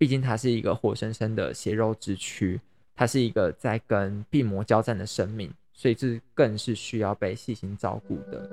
毕竟它是一个活生生的血肉之躯，它是一个在跟病魔交战的生命，所以这更是需要被细心照顾的。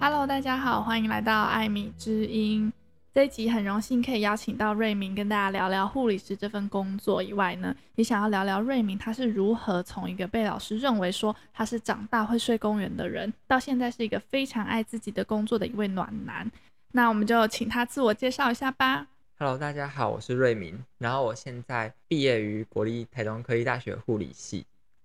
Hello，大家好，欢迎来到艾米之音。这一集很荣幸可以邀请到瑞明跟大家聊聊护理师这份工作以外呢，也想要聊聊瑞明他是如何从一个被老师认为说他是长大会睡公园的人，到现在是一个非常爱自己的工作的一位暖男。那我们就请他自我介绍一下吧。Hello，大家好，我是瑞明，然后我现在毕业于国立台东科技大学护理系，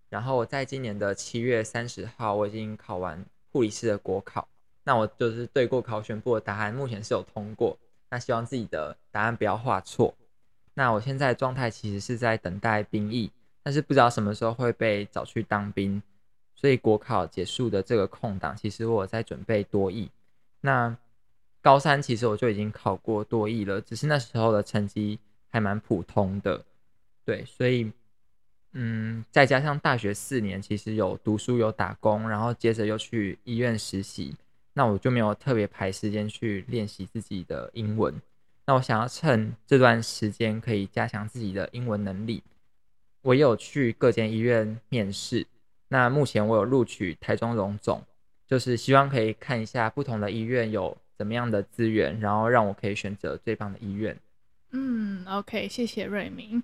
然后我在今年的七月三十号我已经考完护理师的国考。那我就是对过考选部的答案，目前是有通过。那希望自己的答案不要画错。那我现在状态其实是在等待兵役，但是不知道什么时候会被找去当兵。所以国考结束的这个空档，其实我在准备多益。那高三其实我就已经考过多益了，只是那时候的成绩还蛮普通的。对，所以嗯，再加上大学四年其实有读书有打工，然后接着又去医院实习。那我就没有特别排时间去练习自己的英文。那我想要趁这段时间可以加强自己的英文能力。我有去各间医院面试。那目前我有录取台中荣总，就是希望可以看一下不同的医院有怎么样的资源，然后让我可以选择最棒的医院。嗯，OK，谢谢瑞明。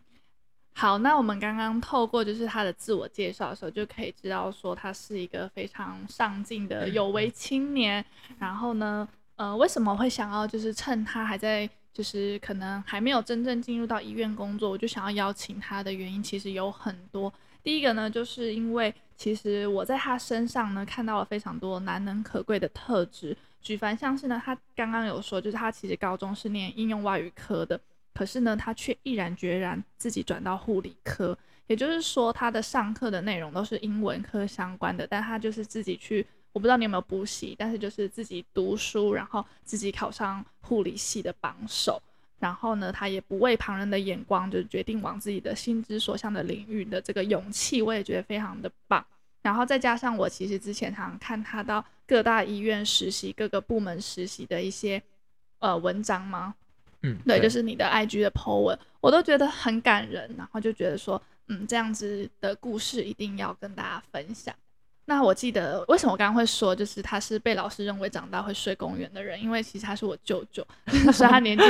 好，那我们刚刚透过就是他的自我介绍的时候，就可以知道说他是一个非常上进的有为青年。然后呢，呃，为什么会想要就是趁他还在就是可能还没有真正进入到医院工作，我就想要邀请他的原因其实有很多。第一个呢，就是因为其实我在他身上呢看到了非常多难能可贵的特质。举凡像是呢，他刚刚有说，就是他其实高中是念应用外语科的。可是呢，他却毅然决然自己转到护理科，也就是说，他的上课的内容都是英文科相关的，但他就是自己去，我不知道你有没有补习，但是就是自己读书，然后自己考上护理系的榜首，然后呢，他也不畏旁人的眼光，就决定往自己的心之所向的领域的这个勇气，我也觉得非常的棒。然后再加上我其实之前常看他到各大医院实习、各个部门实习的一些呃文章吗？嗯，对，就是你的 IG 的 po 文，我都觉得很感人，然后就觉得说，嗯，这样子的故事一定要跟大家分享。那我记得为什么我刚刚会说，就是他是被老师认为长大会睡公园的人，因为其实他是我舅舅，虽然他年纪，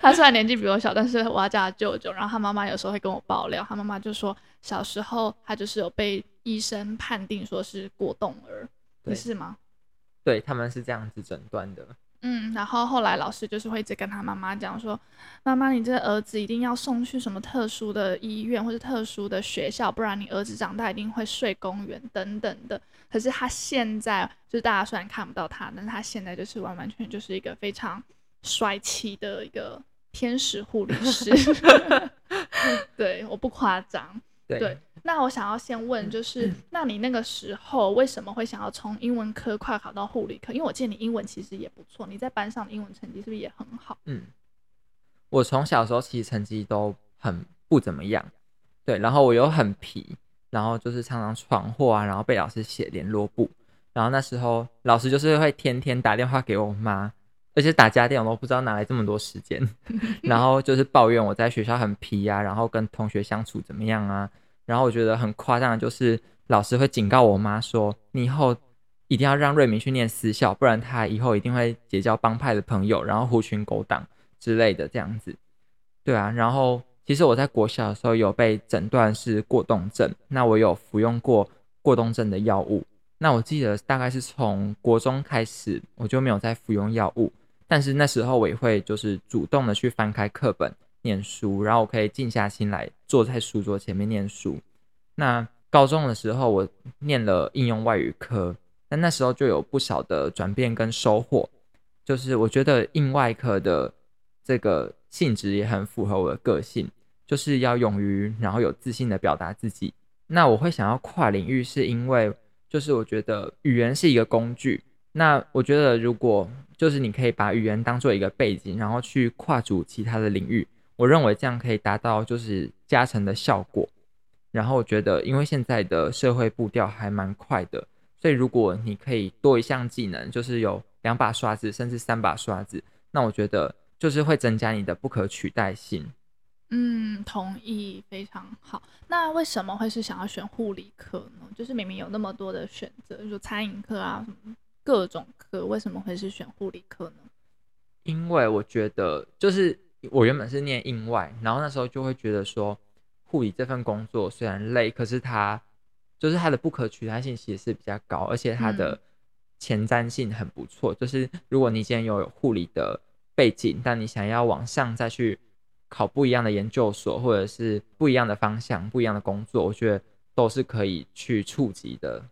他虽然年纪比我小，但是我要叫他舅舅。然后他妈妈有时候会跟我爆料，他妈妈就说小时候他就是有被医生判定说是过动儿，你是吗？对，他们是这样子诊断的。嗯，然后后来老师就是会一直跟他妈妈讲说，妈妈，你这个儿子一定要送去什么特殊的医院或者特殊的学校，不然你儿子长大一定会睡公园等等的。可是他现在就是大家虽然看不到他，但是他现在就是完完全全就是一个非常帅气的一个天使护理师。对，我不夸张。对。对那我想要先问，就是、嗯、那你那个时候为什么会想要从英文科跨考到护理科？因为我见你英文其实也不错，你在班上的英文成绩是不是也很好？嗯，我从小时候其实成绩都很不怎么样，对，然后我又很皮，然后就是常常闯祸啊，然后被老师写联络簿，然后那时候老师就是会天天打电话给我妈，而且打家电我都不知道哪来这么多时间，然后就是抱怨我在学校很皮啊，然后跟同学相处怎么样啊。然后我觉得很夸张的就是老师会警告我妈说：“你以后一定要让瑞明去念私校，不然他以后一定会结交帮派的朋友，然后狐群狗党之类的这样子。”对啊，然后其实我在国小的时候有被诊断是过动症，那我有服用过过动症的药物。那我记得大概是从国中开始我就没有再服用药物，但是那时候我也会就是主动的去翻开课本。念书，然后我可以静下心来坐在书桌前面念书。那高中的时候，我念了应用外语科，但那时候就有不少的转变跟收获。就是我觉得应外科的这个性质也很符合我的个性，就是要勇于然后有自信的表达自己。那我会想要跨领域，是因为就是我觉得语言是一个工具。那我觉得如果就是你可以把语言当做一个背景，然后去跨足其他的领域。我认为这样可以达到就是加成的效果，然后我觉得，因为现在的社会步调还蛮快的，所以如果你可以多一项技能，就是有两把刷子，甚至三把刷子，那我觉得就是会增加你的不可取代性。嗯，同意，非常好。那为什么会是想要选护理科呢？就是明明有那么多的选择，就餐饮科啊，什么各种科，为什么会是选护理科呢？因为我觉得，就是我原本是念应外，然后那时候就会觉得说。护理这份工作虽然累，可是它就是它的不可取代性其实是比较高，而且它的前瞻性很不错。嗯、就是如果你今天有护理的背景，但你想要往上再去考不一样的研究所，或者是不一样的方向、不一样的工作，我觉得都是可以去触及的。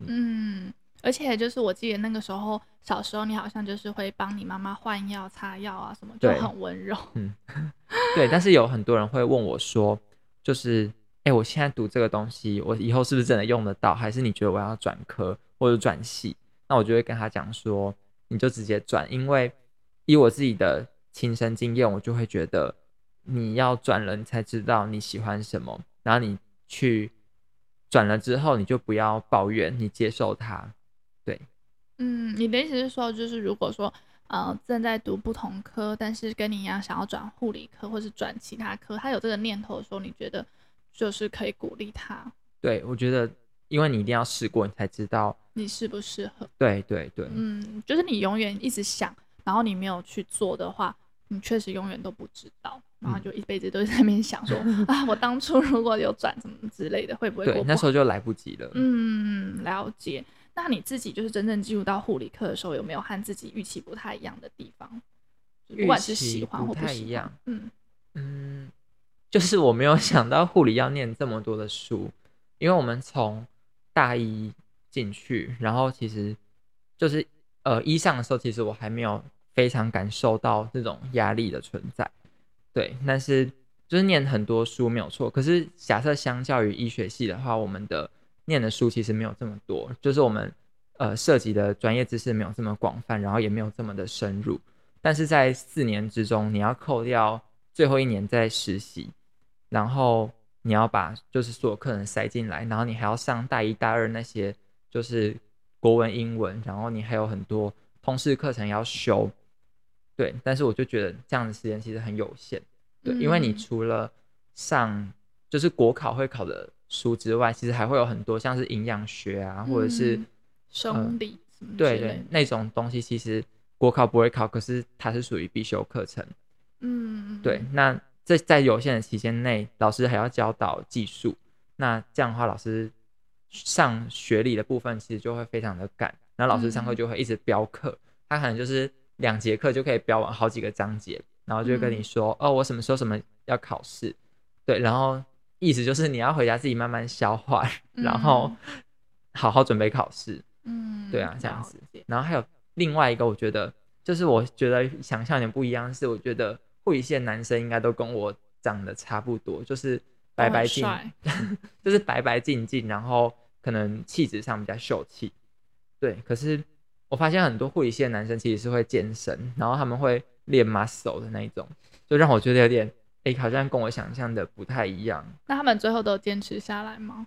嗯，而且就是我记得那个时候小时候，你好像就是会帮你妈妈换药、擦药啊什么，就很温柔。嗯，对。但是有很多人会问我说。就是，哎、欸，我现在读这个东西，我以后是不是真的用得到？还是你觉得我要转科或者转系？那我就会跟他讲说，你就直接转，因为以我自己的亲身经验，我就会觉得你要转了，你才知道你喜欢什么。然后你去转了之后，你就不要抱怨，你接受它。对，嗯，你的意思是说，就是如果说。呃，正在读不同科，但是跟你一样想要转护理科或是转其他科，他有这个念头的时候，你觉得就是可以鼓励他？对，我觉得，因为你一定要试过，你才知道你适不适合。对对对，嗯，就是你永远一直想，然后你没有去做的话，你确实永远都不知道，然后就一辈子都在那边想说、嗯、啊，我当初如果有转什么之类的，会不会？对，那时候就来不及了。嗯，了解。那你自己就是真正进入到护理课的时候，有没有和自己预期不太一样的地方？不管是喜欢或不一样，嗯嗯，就是我没有想到护理要念这么多的书，因为我们从大一进去，然后其实就是呃一上的时候，其实我还没有非常感受到这种压力的存在，对，但是就是念很多书没有错，可是假设相较于医学系的话，我们的念的书其实没有这么多，就是我们呃涉及的专业知识没有这么广泛，然后也没有这么的深入。但是在四年之中，你要扣掉最后一年在实习，然后你要把就是所有课程塞进来，然后你还要上大一大二那些就是国文、英文，然后你还有很多通识课程要修。对，但是我就觉得这样的时间其实很有限。对，因为你除了上就是国考会考的。书之外，其实还会有很多像是营养学啊，或者是生理，对对，那种东西其实国考不会考，可是它是属于必修课程。嗯，对。那在在有限的期间内，老师还要教导技术，那这样的话，老师上学理的部分其实就会非常的赶，然后老师上课就会一直飙课，他可能就是两节课就可以飙完好几个章节，然后就跟你说，哦，我什么时候什么要考试，对，然后。意思就是你要回家自己慢慢消化，嗯、然后好好准备考试。嗯，对啊，这样子。然后还有另外一个，我觉得就是我觉得想象有点不一样，是我觉得护理系的男生应该都跟我长得差不多，就是白白净，就是白白净净，然后可能气质上比较秀气。对，可是我发现很多护理系的男生其实是会健身，然后他们会练 muscle 的那一种，就让我觉得有点。哎、欸，好像跟我想象的不太一样。那他们最后都坚持下来吗？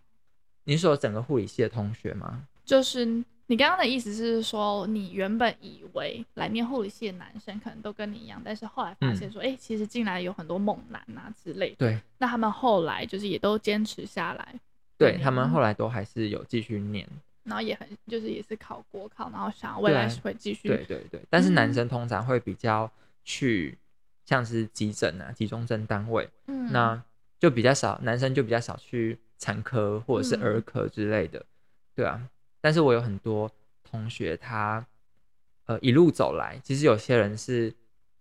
你说整个护理系的同学吗？就是你刚刚的意思是说，你原本以为来念护理系的男生可能都跟你一样，但是后来发现说，哎、嗯欸，其实进来有很多猛男啊之类的。对。那他们后来就是也都坚持下来。对，他们后来都还是有继续念，然后也很就是也是考国考，然后想未来是会继续。对对对。但是男生通常会比较去。像是急诊啊，急中症单位，嗯，那就比较少，男生就比较少去产科或者是儿科之类的，嗯、对啊。但是我有很多同学他，他呃一路走来，其实有些人是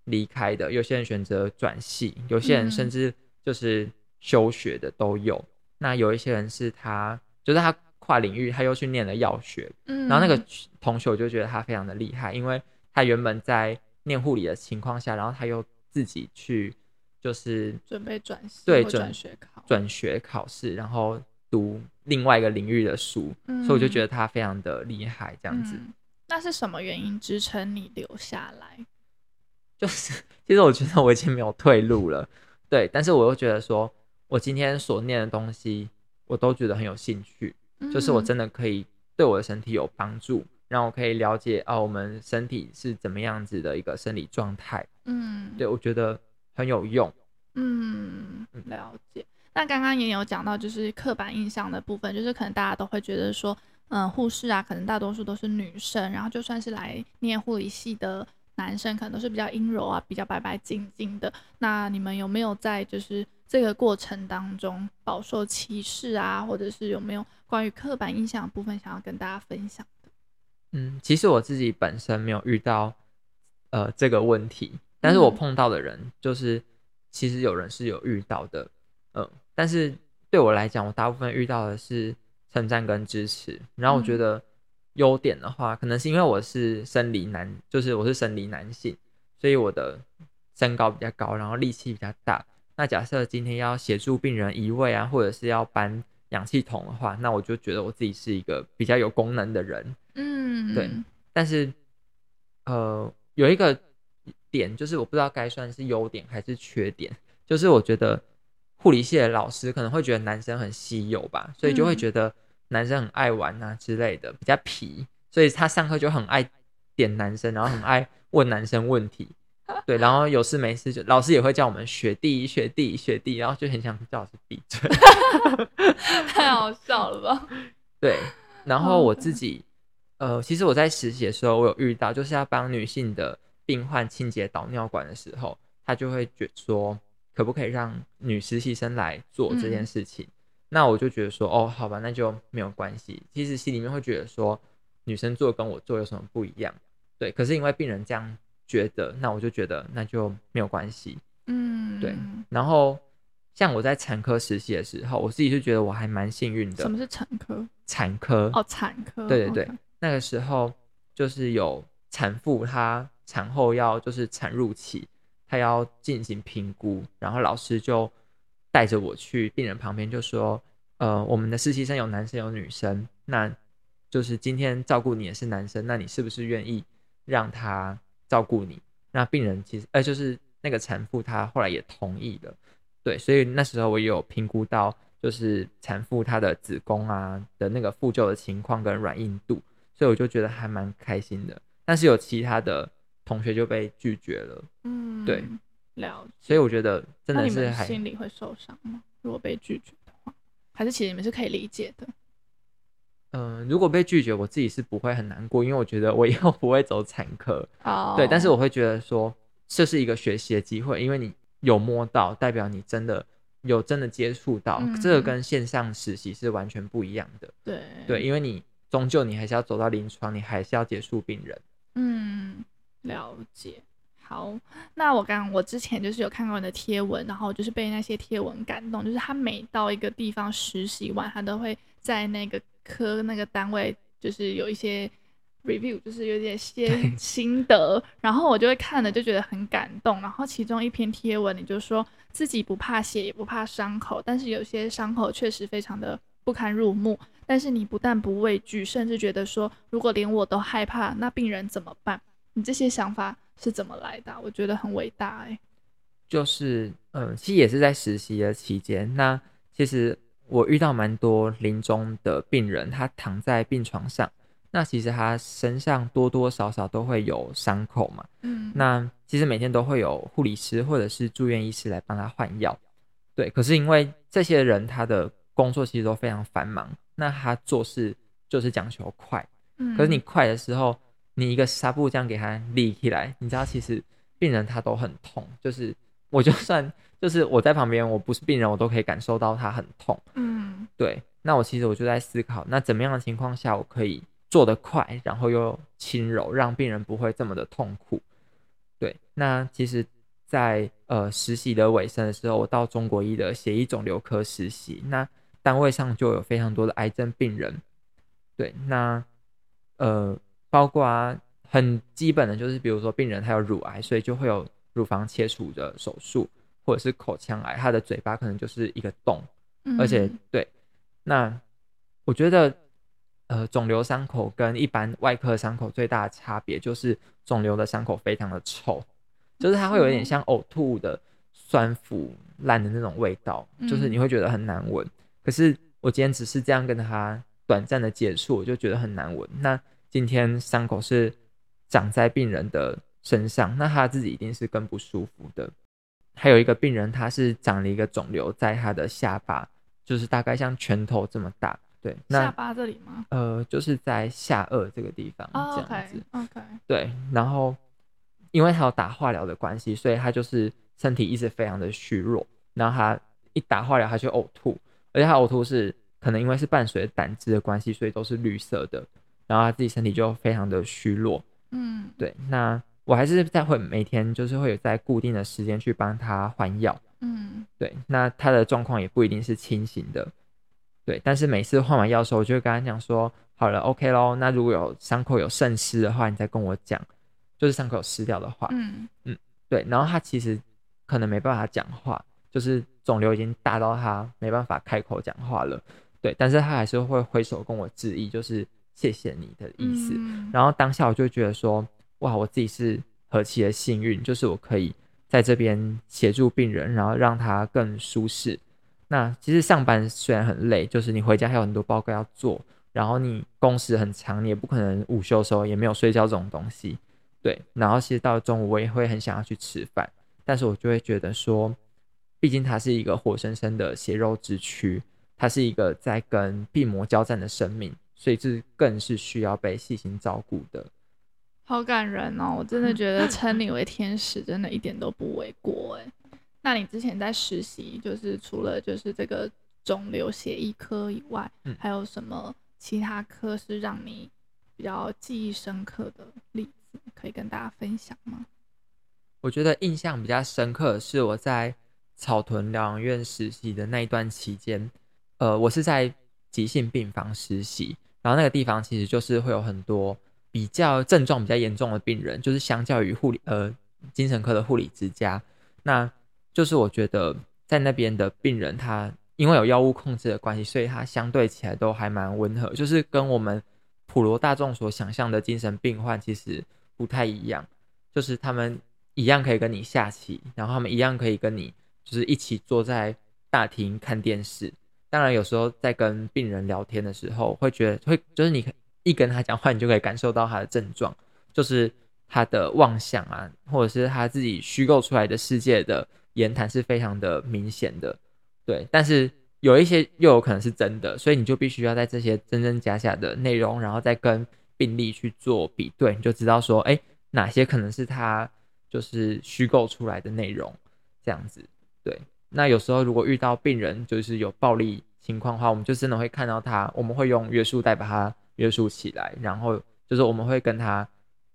离开的，有些人选择转系，有些人甚至就是休学的都有。嗯、那有一些人是他，就是他跨领域，他又去念了药学，嗯，然后那个。同学我就觉得他非常的厉害，因为他原本在念护理的情况下，然后他又自己去就是准备转对转学考转学考试，然后读另外一个领域的书，嗯、所以我就觉得他非常的厉害。这样子、嗯，那是什么原因支撑你留下来？就是其实我觉得我已经没有退路了，对。但是我又觉得说，我今天所念的东西我都觉得很有兴趣，嗯、就是我真的可以对我的身体有帮助，让我可以了解啊，我们身体是怎么样子的一个生理状态。嗯，对，我觉得很有用。嗯，了解。那刚刚也有讲到，就是刻板印象的部分，就是可能大家都会觉得说，嗯，护士啊，可能大多数都是女生，然后就算是来念护理系的男生，可能都是比较阴柔啊，比较白白净净的。那你们有没有在就是这个过程当中饱受歧视啊，或者是有没有关于刻板印象的部分想要跟大家分享的？嗯，其实我自己本身没有遇到呃这个问题，但是我碰到的人就是、嗯、其实有人是有遇到的，嗯、呃。但是对我来讲，我大部分遇到的是称赞跟支持。然后我觉得优点的话，可能是因为我是生理男，就是我是生理男性，所以我的身高比较高，然后力气比较大。那假设今天要协助病人移位啊，或者是要搬氧气筒的话，那我就觉得我自己是一个比较有功能的人。嗯，对。但是呃，有一个点就是我不知道该算是优点还是缺点，就是我觉得。护理系的老师可能会觉得男生很稀有吧，所以就会觉得男生很爱玩啊之类的，比较皮，所以他上课就很爱点男生，然后很爱问男生问题，对，然后有事没事就老师也会叫我们学弟学弟学弟，然后就很想叫老师闭嘴，太好笑了吧？对，然后我自己呃，其实我在实习的时候，我有遇到，就是要帮女性的病患清洁导尿管的时候，他就会觉得说。可不可以让女实习生来做这件事情？嗯、那我就觉得说，哦，好吧，那就没有关系。其实心里面会觉得说，女生做跟我做有什么不一样？对，可是因为病人这样觉得，那我就觉得那就没有关系。嗯，对。然后像我在产科实习的时候，我自己就觉得我还蛮幸运的。什么是产科？产科哦，产科。对对对，Okay. 那个时候就是有产妇她产后要就是产褥期。她要进行评估，然后老师就带着我去病人旁边，就说：“呃，我们的实习生有男生有女生，那就是今天照顾你也是男生，那你是不是愿意让他照顾你？”那病人其实，呃，就是那个产妇，她后来也同意了。对，所以那时候我也有评估到，就是产妇她的子宫啊的那个复旧的情况跟软硬度，所以我就觉得还蛮开心的。但是有其他的。同学就被拒绝了，嗯，对，了解。所以我觉得真的是还心里会受伤吗？如果被拒绝的话，还是其实你们是可以理解的。嗯、呃，如果被拒绝，我自己是不会很难过，因为我觉得我以后不会走产科。哦，对，但是我会觉得说这是一个学习的机会，因为你有摸到，代表你真的有真的接触到，嗯、这个跟线上实习是完全不一样的。对，对，因为你终究你还是要走到临床，你还是要接触病人。嗯。了解，好，那我刚我之前就是有看过你的贴文，然后就是被那些贴文感动，就是他每到一个地方实习完，他都会在那个科那个单位，就是有一些 review，就是有点些 心得，然后我就会看了就觉得很感动。然后其中一篇贴文，你就说自己不怕血也不怕伤口，但是有些伤口确实非常的不堪入目，但是你不但不畏惧，甚至觉得说，如果连我都害怕，那病人怎么办？你这些想法是怎么来的？我觉得很伟大哎。就是，嗯，其实也是在实习的期间。那其实我遇到蛮多临终的病人，他躺在病床上，那其实他身上多多少少都会有伤口嘛。嗯。那其实每天都会有护理师或者是住院医师来帮他换药。对。可是因为这些人他的工作其实都非常繁忙，那他做事就是讲求快。嗯。可是你快的时候。你一个纱布这样给他立起来，你知道其实病人他都很痛，就是我就算 就是我在旁边，我不是病人，我都可以感受到他很痛。嗯，对。那我其实我就在思考，那怎么样的情况下我可以做得快，然后又轻柔，让病人不会这么的痛苦。对。那其实在，在呃实习的尾声的时候，我到中国医的血液肿瘤科实习，那单位上就有非常多的癌症病人。对。那呃。包括啊，很基本的就是，比如说病人他有乳癌，所以就会有乳房切除的手术，或者是口腔癌，他的嘴巴可能就是一个洞，嗯、而且对，那我觉得，呃，肿瘤伤口跟一般外科伤口最大的差别就是，肿瘤的伤口非常的臭，就是它会有点像呕吐的酸腐烂的那种味道，就是你会觉得很难闻。可是我今天只是这样跟他短暂的接触，我就觉得很难闻。那今天伤口是长在病人的身上，那他自己一定是更不舒服的。还有一个病人，他是长了一个肿瘤在他的下巴，就是大概像拳头这么大。对，那下巴这里吗？呃，就是在下颚这个地方，oh, 这样子。OK，对。然后，因为他有打化疗的关系，所以他就是身体一直非常的虚弱。然后他一打化疗，他就呕吐，而且他呕吐是可能因为是伴随胆汁的关系，所以都是绿色的。然后他自己身体就非常的虚弱。嗯，对。那我还是在会每天就是会有在固定的时间去帮他换药。嗯，对。那他的状况也不一定是清醒的。对，但是每次换完药的时候，我就会跟他讲说，好了，OK 咯。那如果有伤口有渗湿的话，你再跟我讲，就是伤口有湿掉的话，嗯嗯，对。然后他其实可能没办法讲话，就是肿瘤已经大到他没办法开口讲话了，对。但是他还是会挥手跟我致意，就是谢谢你的意思。嗯、然后当下我就觉得说，哇，我自己是何其的幸运，就是我可以在这边协助病人，然后让他更舒适。那其实上班虽然很累，就是你回家还有很多报告要做，然后你工时很长，你也不可能午休的时候也没有睡觉这种东西，对。然后其实到了中午我也会很想要去吃饭，但是我就会觉得说，毕竟它是一个活生生的血肉之躯，它是一个在跟病魔交战的生命，所以这更是需要被细心照顾的。好感人哦！我真的觉得称你为天使，真的一点都不为过哎。那你之前在实习，就是除了就是这个肿瘤血液科以外，嗯，还有什么其他科是让你比较记忆深刻的例子，可以跟大家分享吗？我觉得印象比较深刻的是我在草屯疗养院实习的那一段期间，呃，我是在急性病房实习，然后那个地方其实就是会有很多比较症状比较严重的病人，就是相较于护理呃精神科的护理之家，那。就是我觉得在那边的病人，他因为有药物控制的关系，所以他相对起来都还蛮温和。就是跟我们普罗大众所想象的精神病患其实不太一样。就是他们一样可以跟你下棋，然后他们一样可以跟你就是一起坐在大厅看电视。当然，有时候在跟病人聊天的时候，会觉得会就是你一跟他讲话，你就可以感受到他的症状，就是他的妄想啊，或者是他自己虚构出来的世界的。言谈是非常的明显的，对，但是有一些又有可能是真的，所以你就必须要在这些真真假假的内容，然后再跟病例去做比对，你就知道说，哎，哪些可能是他就是虚构出来的内容，这样子，对。那有时候如果遇到病人就是有暴力情况的话，我们就真的会看到他，我们会用约束带把他约束起来，然后就是我们会跟他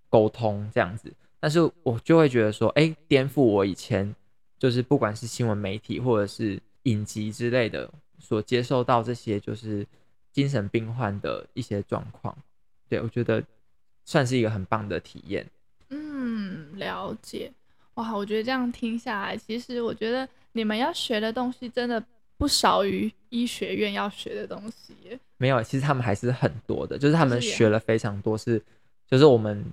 沟通这样子，但是我就会觉得说，哎，颠覆我以前。就是不管是新闻媒体或者是影集之类的，所接受到这些就是精神病患的一些状况，对，我觉得算是一个很棒的体验。嗯，了解。哇，我觉得这样听下来，其实我觉得你们要学的东西真的不少于医学院要学的东西。没有，其实他们还是很多的，就是他们学了非常多，是就是我们。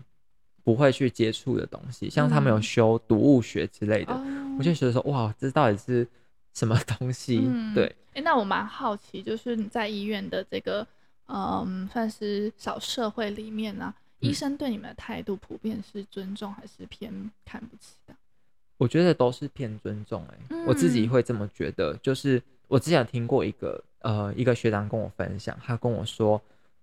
不会去接触的东西，像他们有修毒物学之类的，嗯、我就觉得说，哇，这到底是什么东西？嗯、对，哎、欸，那我蛮好奇，就是你在医院的这个，嗯，算是小社会里面呢、啊，嗯、医生对你们的态度普遍是尊重还是偏看不起的？我觉得都是偏尊重、欸，哎、嗯，我自己会这么觉得。就是我之前有听过一个，呃，一个学长跟我分享，他跟我说。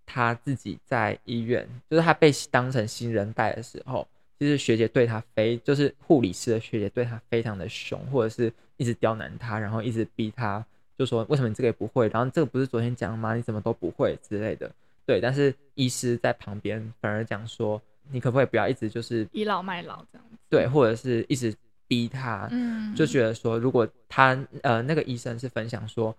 他自己在医院，就是他被当成新人带的时候，其实学姐对他非，就是护理师的学姐对他非常的凶，或者是一直刁难他，然后一直逼他，就说为什么你这个也不会，然后这个不是昨天讲吗？你怎么都不会之类的。对，但是医师在旁边反而讲说，你可不可以不要一直就是倚老卖老这样子？对，或者是一直逼他，嗯，就觉得说，如果他呃那个医生是分享说。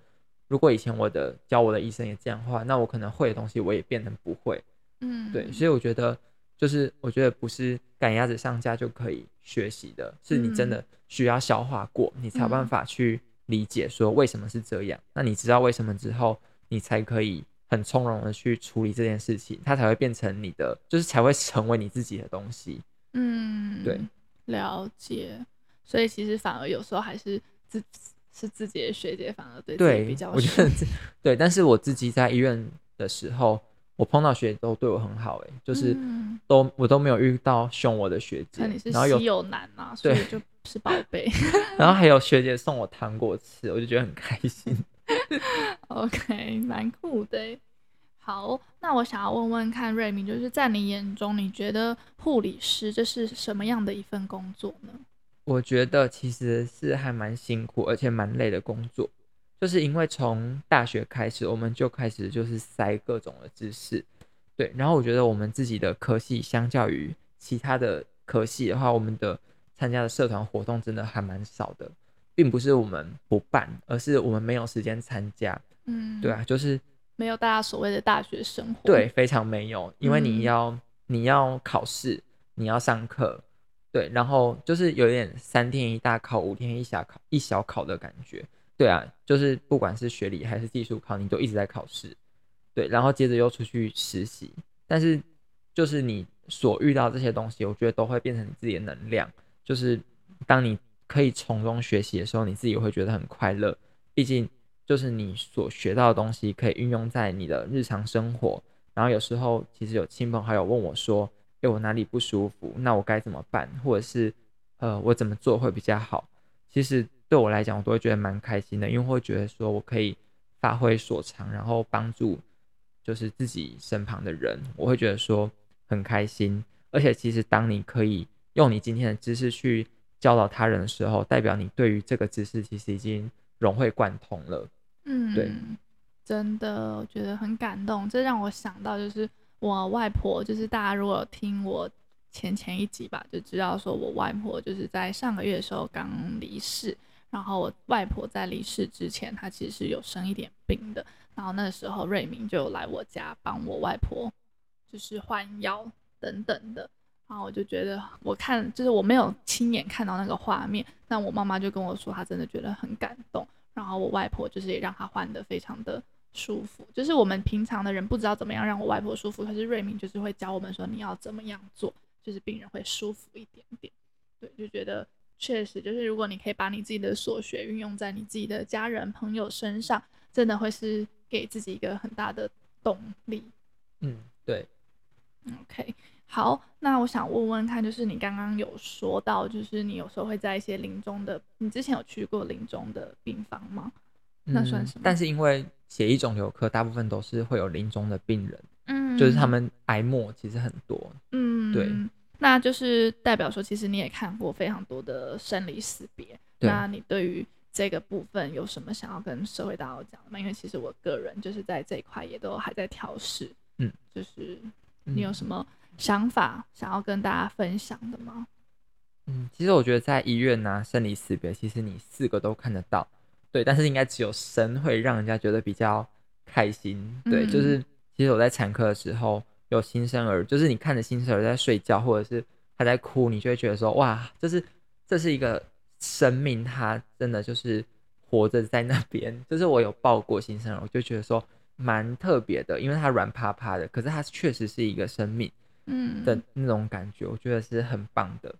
如果以前我的教我的医生也这样的话，那我可能会的东西我也变成不会。嗯，对，所以我觉得就是我觉得不是赶鸭子上架就可以学习的，是你真的需要消化过，你才有办法去理解说为什么是这样。那你知道为什么之后，你才可以很从容的去处理这件事情，它才会变成你的，就是才会成为你自己的东西。嗯，对，了解。所以其实反而有时候还是自。是自己的学姐反而对对比较，我觉得 对，但是我自己在医院的时候，我碰到学姐都对我很好，哎，就是都、嗯、我都没有遇到凶我的学姐，那你是有稀有男嘛，所以就是宝 贝，然后还有学姐送我糖果吃，我就觉得很开心。OK，蛮酷的。好，那我想要问问看瑞明，就是在你眼中，你觉得护理师这是什么样的一份工作呢？我觉得其实是还蛮辛苦，而且蛮累的工作，就是因为从大学开始，我们就开始就是塞各种的知识，对。然后我觉得我们自己的科系相较于其他的科系的话，我们的参加的社团活动真的还蛮少的，并不是我们不办，而是我们没有时间参加。嗯，对啊，就是。没有大家所谓的大学生活，对，非常没有，因为你要、嗯、你要考试，你要上课，对，然后就是有点三天一大考，五天一小考，一小考的感觉，对啊，就是不管是学理还是技术考，你都一直在考试，对，然后接着又出去实习，但是就是你所遇到这些东西，我觉得都会变成你自己的能量，就是当你可以从中学习的时候，你自己会觉得很快乐，毕竟。就是你所学到的东西可以运用在你的日常生活，然后有时候其实有亲朋好友问我说：“诶，我哪里不舒服？那我该怎么办？或者是呃，我怎么做会比较好？”其实对我来讲，我都会觉得蛮开心的，因为会觉得说我可以发挥所长，然后帮助就是自己身旁的人，我会觉得说很开心。而且其实当你可以用你今天的知识去教导他人的时候，代表你对于这个知识其实已经融会贯通了。嗯，对，真的，我觉得很感动。这让我想到，就是我外婆，就是大家如果有听我前前一集吧，就知道说我外婆就是在上个月的时候刚离世。然后我外婆在离世之前，她其实是有生一点病的。然后那时候瑞明就来我家帮我外婆，就是换药等等的。然后我就觉得，我看就是我没有亲眼看到那个画面，但我妈妈就跟我说，她真的觉得很感动。然后我外婆就是也让她换的非常的舒服，就是我们平常的人不知道怎么样让我外婆舒服，可是瑞明就是会教我们说你要怎么样做，就是病人会舒服一点点。对，就觉得确实就是如果你可以把你自己的所学运用在你自己的家人朋友身上，真的会是给自己一个很大的动力。嗯，对。OK。好，那我想问问看，就是你刚刚有说到，就是你有时候会在一些临终的，你之前有去过临终的病房吗？嗯，那算什么？但是因为血液肿瘤科大部分都是会有临终的病人，嗯，就是他们癌末其实很多，嗯，对，那就是代表说，其实你也看过非常多的生离死别，那你对于这个部分有什么想要跟社会大众讲的吗？因为其实我个人就是在这一块也都还在调试，嗯，就是你有什么？想法想要跟大家分享的吗？嗯，其实我觉得在医院呢、啊，生离死别，其实你四个都看得到，对。但是应该只有生会让人家觉得比较开心，对。嗯、就是其实我在产科的时候，有新生儿，就是你看着新生儿在睡觉，或者是他在哭，你就会觉得说，哇，这是这是一个生命，他真的就是活着在那边。就是我有抱过新生儿，我就觉得说蛮特别的，因为他软趴趴的，可是他确实是一个生命。嗯的那种感觉，我觉得是很棒的。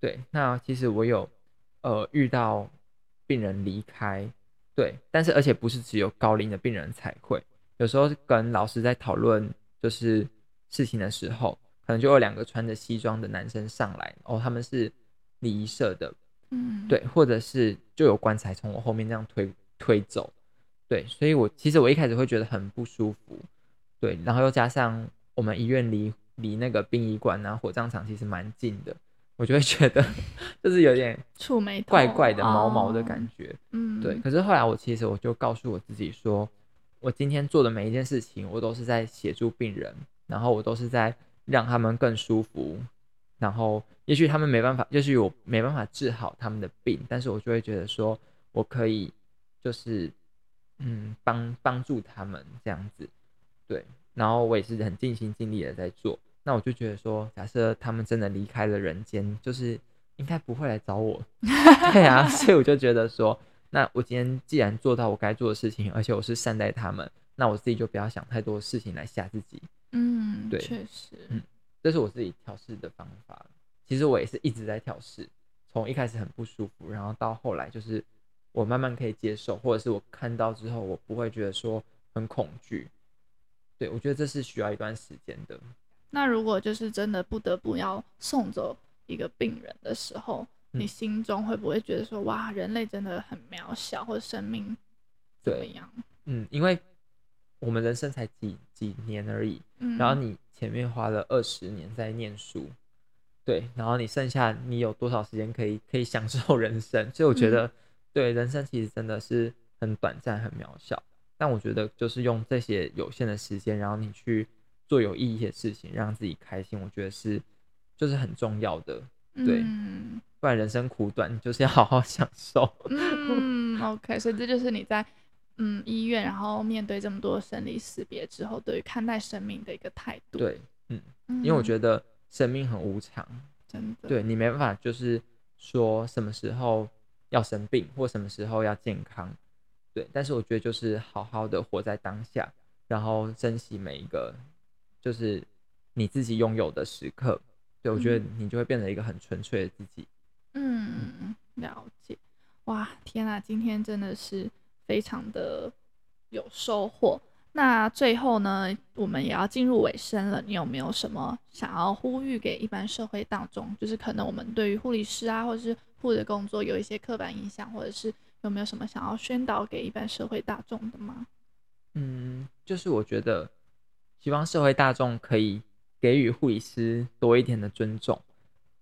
对，那其实我有呃遇到病人离开，对，但是而且不是只有高龄的病人才会，有时候跟老师在讨论就是事情的时候，可能就有两个穿着西装的男生上来，哦，他们是礼仪社的，嗯，对，或者是就有棺材从我后面这样推推走，对，所以我其实我一开始会觉得很不舒服，对，然后又加上我们医院离。离那个殡仪馆啊、火葬场其实蛮近的，我就会觉得就是有点触霉、怪怪的、毛毛的感觉。哦、嗯，对。可是后来我其实我就告诉我自己说，我今天做的每一件事情，我都是在协助病人，然后我都是在让他们更舒服。然后也许他们没办法，也许我没办法治好他们的病，但是我就会觉得说我可以，就是嗯，帮帮助他们这样子，对。然后我也是很尽心尽力的在做，那我就觉得说，假设他们真的离开了人间，就是应该不会来找我，对啊，所以我就觉得说，那我今天既然做到我该做的事情，而且我是善待他们，那我自己就不要想太多事情来吓自己。嗯，对，确实，嗯，这是我自己调试的方法。其实我也是一直在调试，从一开始很不舒服，然后到后来就是我慢慢可以接受，或者是我看到之后，我不会觉得说很恐惧。对，我觉得这是需要一段时间的。那如果就是真的不得不要送走一个病人的时候，嗯、你心中会不会觉得说，哇，人类真的很渺小，或者生命怎么样？嗯，因为我们人生才几几年而已，嗯、然后你前面花了二十年在念书，对，然后你剩下你有多少时间可以可以享受人生？所以我觉得，嗯、对，人生其实真的是很短暂、很渺小。但我觉得，就是用这些有限的时间，然后你去做有意义的事情，让自己开心，我觉得是就是很重要的。对，嗯、不然人生苦短，就是要好好享受。嗯，OK，所以这就是你在嗯医院，然后面对这么多生离死别之后，对于看待生命的一个态度。对，嗯，因为我觉得生命很无常，真的。对，你没办法，就是说什么时候要生病，或什么时候要健康。对，但是我觉得就是好好的活在当下，然后珍惜每一个就是你自己拥有的时刻。对，我觉得你就会变成一个很纯粹的自己。嗯，了解。哇，天啊，今天真的是非常的有收获。那最后呢，我们也要进入尾声了。你有没有什么想要呼吁给一般社会大众？就是可能我们对于护理师啊，或者是护理的工作有一些刻板印象，或者是。有没有什么想要宣导给一般社会大众的吗？嗯，就是我觉得，希望社会大众可以给予护理师多一点的尊重。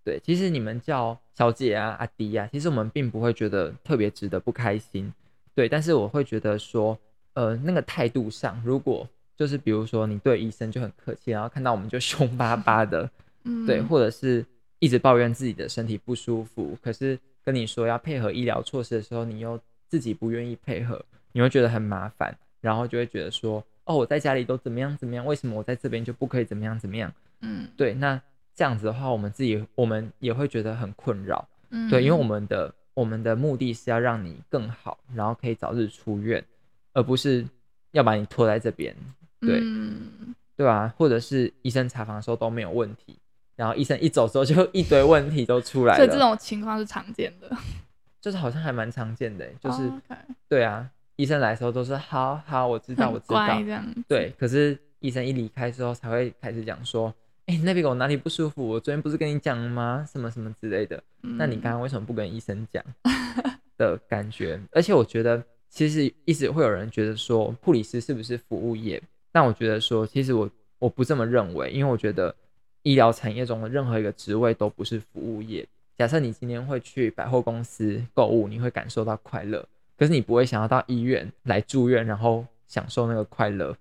对，其实你们叫小姐啊、阿迪啊，其实我们并不会觉得特别值得不开心。对，但是我会觉得说，呃，那个态度上，如果就是比如说你对医生就很客气，然后看到我们就 凶巴巴的，嗯，对，或者是一直抱怨自己的身体不舒服，可是。跟你说要配合医疗措施的时候，你又自己不愿意配合，你会觉得很麻烦，然后就会觉得说，哦，我在家里都怎么样怎么样，为什么我在这边就不可以怎么样怎么样？嗯，对，那这样子的话，我们自己我们也会觉得很困扰，嗯，对，因为我们的我们的目的是要让你更好，然后可以早日出院，而不是要把你拖在这边，对，嗯，对吧？或者是医生查房的时候都没有问题。然后医生一走之后，就 一堆问题都出来了。所以这种情况是常见的，就是好像还蛮常见的，就是、oh. 对啊，医生来的时候都是好好，我知道，我知道，这样对。可是医生一离开之后，才会开始讲说，哎、欸，那边我哪里不舒服？我昨天不是跟你讲吗？什么什么之类的。嗯、那你刚刚为什么不跟医生讲？的感觉。而且我觉得，其实一直会有人觉得说，护理师是不是服务业？但我觉得说，其实我我不这么认为，因为我觉得。医疗产业中的任何一个职位都不是服务业。假设你今天会去百货公司购物，你会感受到快乐，可是你不会想要到医院来住院，然后享受那个快乐。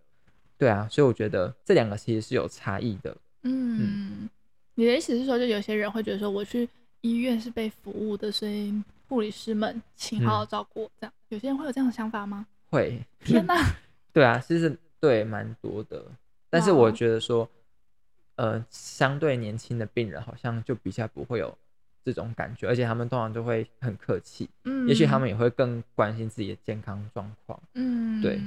对啊，所以我觉得这两个其实是有差异的。嗯，嗯，你的意思是说，就有些人会觉得说，我去医院是被服务的，所以护理师们请好好照顾我。这样，嗯、有些人会有这样的想法吗？会。天哪！对啊，其实对蛮多的，但是我觉得说。呃，相对年轻的病人好像就比较不会有这种感觉，而且他们通常都会很客气，嗯，也许他们也会更关心自己的健康状况，嗯，对，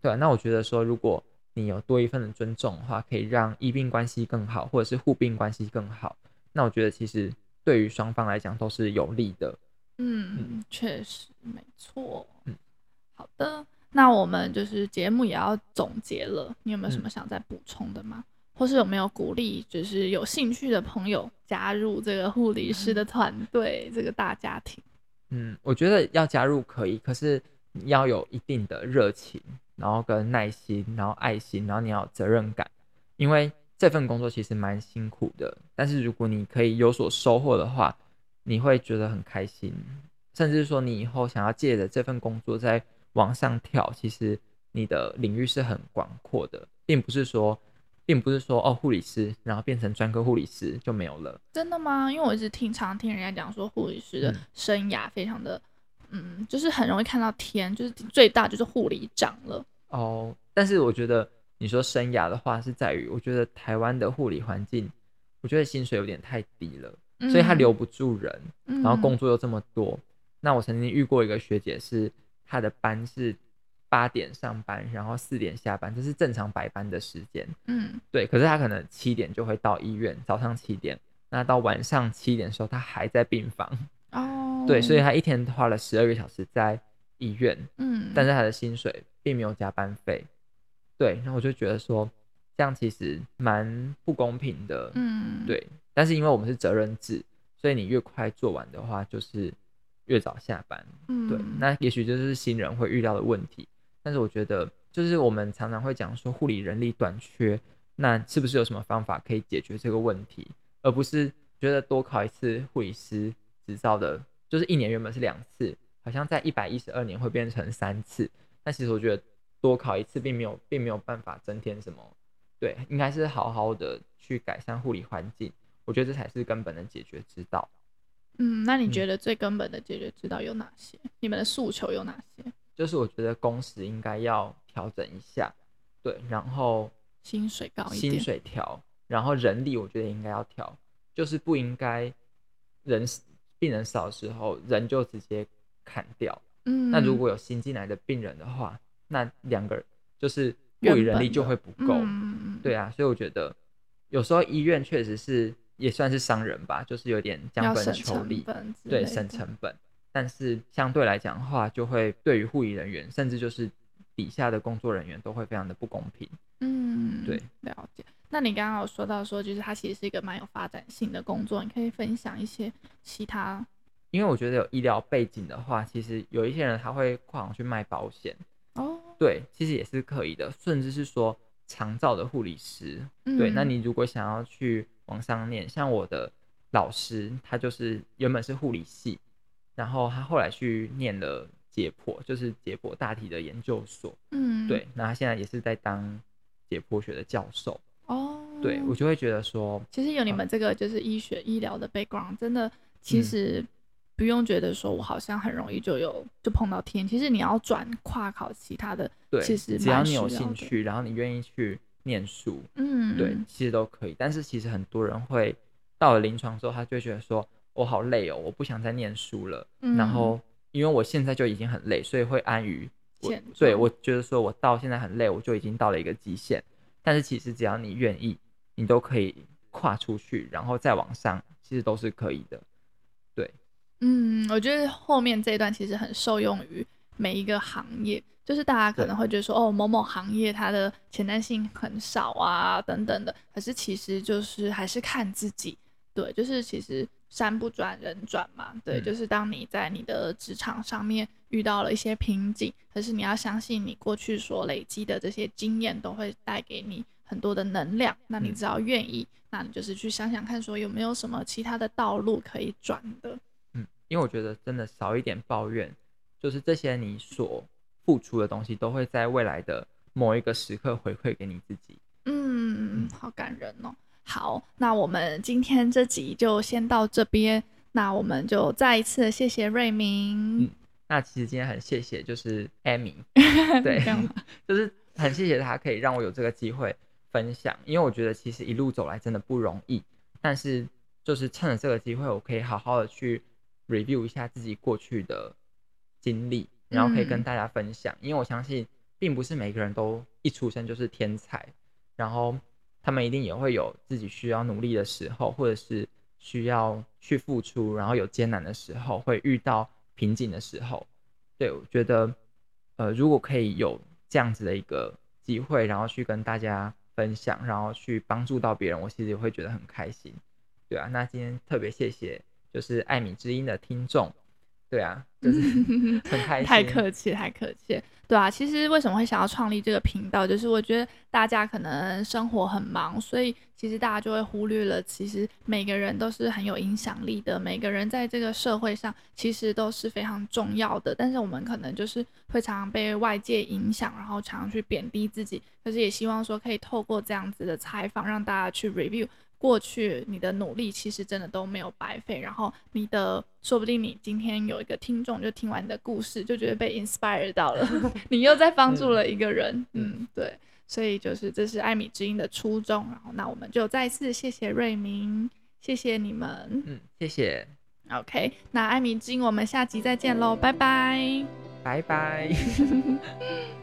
对啊，那我觉得说，如果你有多一份的尊重的话，可以让医病关系更好，或者是护病关系更好，那我觉得其实对于双方来讲都是有利的。嗯，确实没错。嗯，好的，那我们就是节目也要总结了，你有没有什么想再补充的吗？嗯或是有没有鼓励，就是有兴趣的朋友加入这个护理师的团队，这个大家庭？嗯，我觉得要加入可以，可是你要有一定的热情，然后跟耐心，然后爱心，然后你要有责任感，因为这份工作其实蛮辛苦的。但是如果你可以有所收获的话，你会觉得很开心，甚至说你以后想要借着这份工作再往上跳，其实你的领域是很广阔的，并不是说。并不是说哦，护理师然后变成专科护理师就没有了。真的吗？因为我一直听常听人家讲说，护理师的生涯非常的，嗯，嗯，就是很容易看到天，就是最大就是护理长了。哦，但是我觉得你说生涯的话，是在于我觉得台湾的护理环境，我觉得薪水有点太低了，嗯、所以他留不住人，然后工作又这么多。嗯、那我曾经遇过一个学姐是，是她的班是。八点上班，然后四点下班，这是正常白班的时间。嗯，对。可是他可能七点就会到医院，早上七点。那到晚上七点的时候，他还在病房。哦，哦，对，所以他一天花了十二个小时在医院，嗯，但是他的薪水并没有加班费，对，然后我就觉得说这样其实蛮不公平的，嗯，对，但是因为我们是责任制，所以你越快做完的话，就是越早下班，嗯，对，那也许就是新人会遇到的问题，但是我觉得就是我们常常会讲说护理人力短缺，那是不是有什么方法可以解决这个问题，而不是觉得多考一次护理师执照的，就是一年原本是两次，好像在一百一十二年会变成三次，但其实我觉得多考一次并没有并没有办法增添什么，对，应该是好好的去改善护理环境，我觉得这才是根本的解决之道。嗯，那你觉得最根本的解决之道有哪些？嗯、你们的诉求有哪些？就是我觉得工时应该要调整一下，对，然后薪水高一点，薪水调，然后人力我觉得应该要调，就是不应该人病人少的时候人就直接砍掉。嗯，那如果有新进来的病人的话，那两个就是护理人力就会不够。嗯，对啊，所以我觉得有时候医院确实是。也算是商人吧，就是有点降本求利，对，省成本。但是相对来讲的话，就会对于护理人员，甚至就是底下的工作人员，都会非常的不公平。嗯，对，了解。那你刚刚有说到说，就是它其实是一个蛮有发展性的工作，你可以分享一些其他。因为我觉得有医疗背景的话，其实有一些人他会跨行去卖保险。哦，对，其实也是可以的，甚至是说长照的护理师。嗯，对，那你如果想要去。往上念，像我的老师，他就是原本是护理系，然后他后来去念了解剖，就是解剖大体的研究所。嗯，对，那他现在也是在当解剖学的教授。哦，对，我就会觉得说，其实有你们这个就是医学医疗的 background，真的其实不用觉得说我好像很容易就有就碰到天。其实你要转跨考其他的，对，其实只要你有兴趣，然后你愿意去。念书，嗯，对，其实都可以。但是其实很多人会到了临床之后，他就会觉得说，我好累哦，我不想再念书了。嗯，然后因为我现在就已经很累，所以会安于，我对，我觉得说我到现在很累，我就已经到了一个极限。但是其实只要你愿意，你都可以跨出去，然后再往上，其实都是可以的。对，嗯，我觉得后面这一段其实很受用于每一个行业。就是大家可能会觉得说，哦，某某行业它的前瞻性很少啊，等等的。可是其实就是还是看自己，对，就是其实山不转人转嘛，对，嗯、就是当你在你的职场上面遇到了一些瓶颈，可是你要相信你过去所累积的这些经验都会带给你很多的能量。那你只要愿意，嗯、那你就是去想想看，说有没有什么其他的道路可以转的。嗯，因为我觉得真的少一点抱怨，就是这些你所。付出的东西都会在未来的某一个时刻回馈给你自己。嗯，好感人哦。好，那我们今天这集就先到这边。那我们就再一次谢谢瑞明。嗯，那其实今天很谢谢，就是 Amy，对，就是很谢谢他可以让我有这个机会分享，因为我觉得其实一路走来真的不容易，但是就是趁着这个机会，我可以好好的去 review 一下自己过去的经历。然后可以跟大家分享，因为我相信，并不是每个人都一出生就是天才，然后他们一定也会有自己需要努力的时候，或者是需要去付出，然后有艰难的时候，会遇到瓶颈的时候。对，我觉得，呃，如果可以有这样子的一个机会，然后去跟大家分享，然后去帮助到别人，我其实也会觉得很开心。对啊，那今天特别谢谢，就是艾米之音的听众。对啊，就是很开心。太客气，太客气。对啊，其实为什么会想要创立这个频道，就是我觉得大家可能生活很忙，所以其实大家就会忽略了，其实每个人都是很有影响力的，每个人在这个社会上其实都是非常重要的。但是我们可能就是会常常被外界影响，然后常常去贬低自己。可是也希望说可以透过这样子的采访，让大家去 review。过去你的努力其实真的都没有白费，然后你的说不定你今天有一个听众就听完你的故事就觉得被 inspire 到了，你又在帮助了一个人，嗯，对，所以就是这是艾米之音的初衷，然后那我们就再次谢谢瑞明，谢谢你们，嗯，谢谢，OK，那艾米之音我们下集再见喽，拜拜，拜拜。